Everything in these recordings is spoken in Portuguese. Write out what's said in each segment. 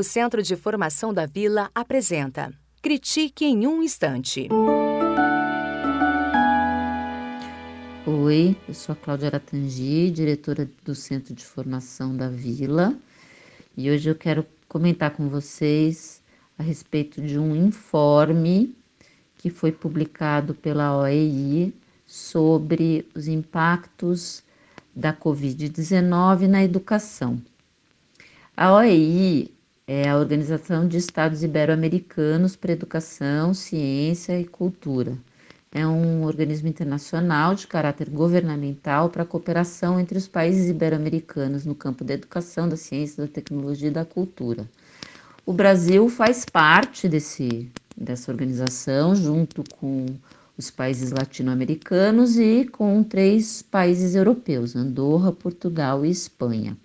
O Centro de Formação da Vila apresenta Critique em um Instante. Oi, eu sou a Cláudia Aratangi, diretora do Centro de Formação da Vila, e hoje eu quero comentar com vocês a respeito de um informe que foi publicado pela OEI sobre os impactos da Covid-19 na educação. A OEI é a Organização de Estados Ibero-Americanos para Educação, Ciência e Cultura. É um organismo internacional de caráter governamental para a cooperação entre os países ibero-americanos no campo da educação, da ciência, da tecnologia e da cultura. O Brasil faz parte desse, dessa organização, junto com os países latino-americanos e com três países europeus, Andorra, Portugal e Espanha.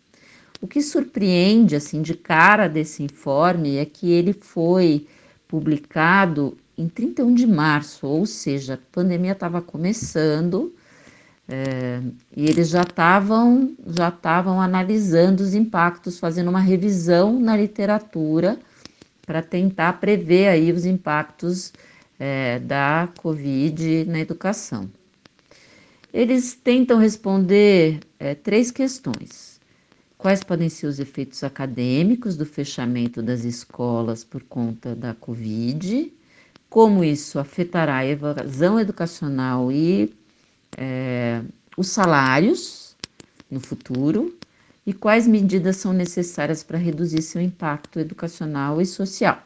O que surpreende assim de cara desse informe é que ele foi publicado em 31 de março, ou seja, a pandemia estava começando é, e eles já estavam já estavam analisando os impactos, fazendo uma revisão na literatura para tentar prever aí os impactos é, da Covid na educação. Eles tentam responder é, três questões. Quais podem ser os efeitos acadêmicos do fechamento das escolas por conta da Covid? Como isso afetará a evasão educacional e é, os salários no futuro? E quais medidas são necessárias para reduzir seu impacto educacional e social?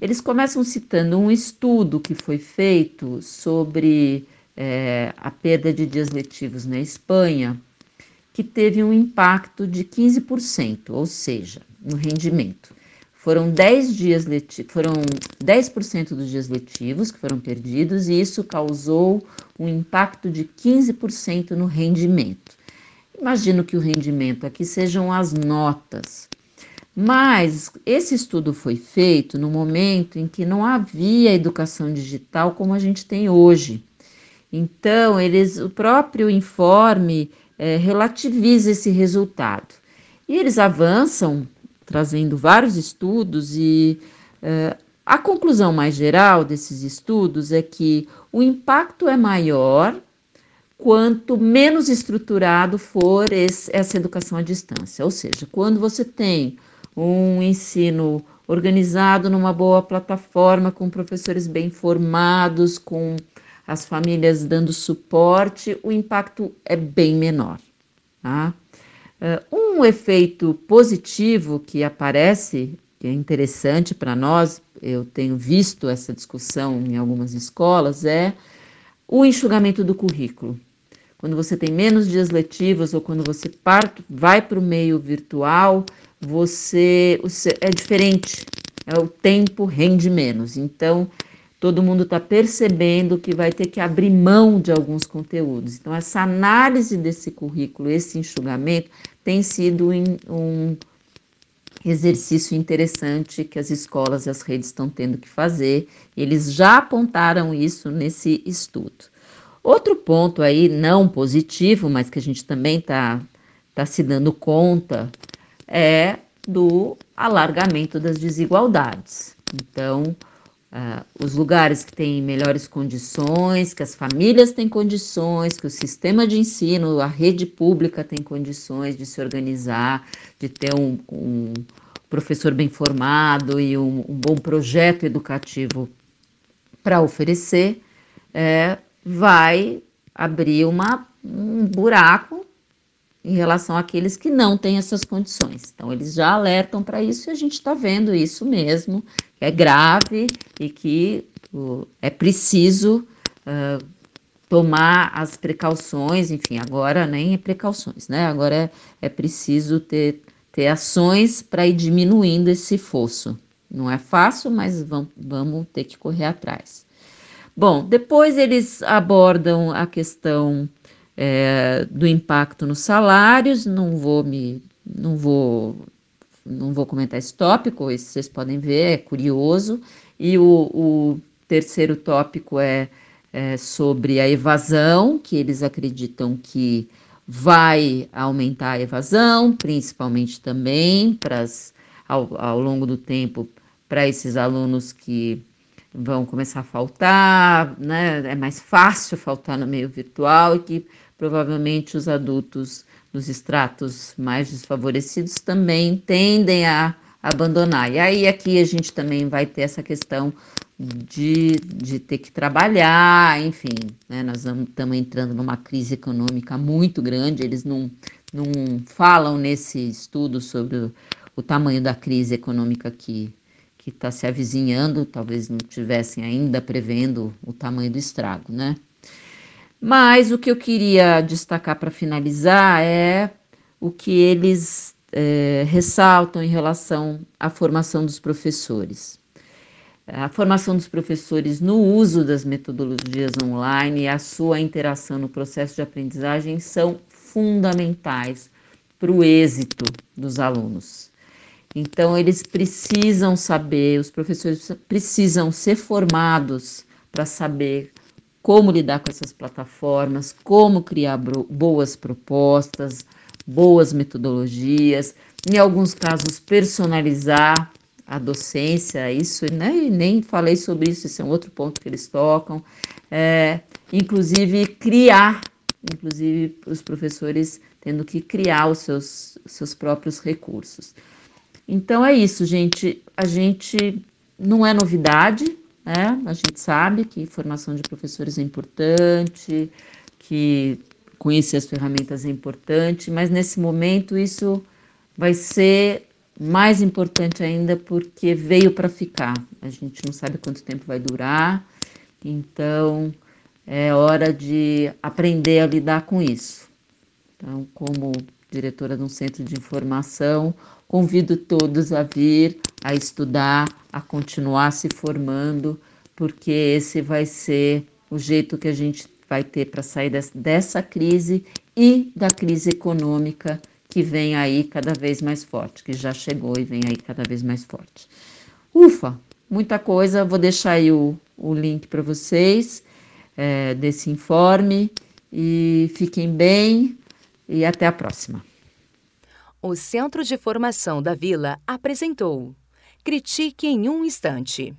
Eles começam citando um estudo que foi feito sobre é, a perda de dias letivos na Espanha, que teve um impacto de 15%, ou seja, no rendimento. Foram 10 dias letivos, foram 10% dos dias letivos que foram perdidos e isso causou um impacto de 15% no rendimento. Imagino que o rendimento aqui sejam as notas. Mas esse estudo foi feito no momento em que não havia educação digital como a gente tem hoje. Então, eles, o próprio informe é, relativiza esse resultado. E eles avançam, trazendo vários estudos, e é, a conclusão mais geral desses estudos é que o impacto é maior quanto menos estruturado for esse, essa educação à distância. Ou seja, quando você tem um ensino organizado numa boa plataforma, com professores bem formados, com as famílias dando suporte, o impacto é bem menor. Tá? Eh, um efeito positivo que aparece, que é interessante para nós, eu tenho visto essa discussão em algumas escolas, é o enxugamento do currículo. Quando você tem menos dias letivos ou quando você parte, vai para o meio virtual, você é diferente, é, o tempo rende menos. Então, todo mundo está percebendo que vai ter que abrir mão de alguns conteúdos. Então, essa análise desse currículo, esse enxugamento, tem sido um exercício interessante que as escolas e as redes estão tendo que fazer. Eles já apontaram isso nesse estudo. Outro ponto aí não positivo, mas que a gente também está tá se dando conta é do alargamento das desigualdades. Então, uh, os lugares que têm melhores condições, que as famílias têm condições, que o sistema de ensino, a rede pública tem condições de se organizar, de ter um, um professor bem formado e um, um bom projeto educativo para oferecer, é, vai abrir uma, um buraco em relação àqueles que não têm essas condições. Então, eles já alertam para isso e a gente está vendo isso mesmo, que é grave e que uh, é preciso uh, tomar as precauções, enfim, agora nem é precauções, né? Agora é, é preciso ter, ter ações para ir diminuindo esse fosso. Não é fácil, mas vamos, vamos ter que correr atrás. Bom, depois eles abordam a questão é, do impacto nos salários. Não vou me, não vou, não vou comentar esse tópico. Esse vocês podem ver, é curioso. E o, o terceiro tópico é, é sobre a evasão, que eles acreditam que vai aumentar a evasão, principalmente também para as ao, ao longo do tempo para esses alunos que vão começar a faltar, né? É mais fácil faltar no meio virtual e que provavelmente os adultos dos estratos mais desfavorecidos também tendem a abandonar. E aí aqui a gente também vai ter essa questão de, de ter que trabalhar, enfim, né? nós estamos entrando numa crise econômica muito grande, eles não, não falam nesse estudo sobre o, o tamanho da crise econômica que que está se avizinhando, talvez não tivessem ainda prevendo o tamanho do estrago, né? Mas o que eu queria destacar para finalizar é o que eles é, ressaltam em relação à formação dos professores. A formação dos professores no uso das metodologias online e a sua interação no processo de aprendizagem são fundamentais para o êxito dos alunos. Então, eles precisam saber, os professores precisam ser formados para saber como lidar com essas plataformas, como criar boas propostas, boas metodologias, em alguns casos, personalizar a docência, isso, né? E nem falei sobre isso, esse é um outro ponto que eles tocam. É, inclusive, criar, inclusive, os professores tendo que criar os seus, seus próprios recursos. Então é isso, gente. A gente não é novidade, né? A gente sabe que formação de professores é importante, que conhecer as ferramentas é importante, mas nesse momento isso vai ser mais importante ainda porque veio para ficar. A gente não sabe quanto tempo vai durar, então é hora de aprender a lidar com isso. Então, como diretora de um centro de informação, Convido todos a vir, a estudar, a continuar se formando, porque esse vai ser o jeito que a gente vai ter para sair dessa crise e da crise econômica que vem aí cada vez mais forte, que já chegou e vem aí cada vez mais forte. Ufa, muita coisa. Vou deixar aí o, o link para vocês é, desse informe e fiquem bem e até a próxima. O Centro de Formação da Vila apresentou Critique em um Instante.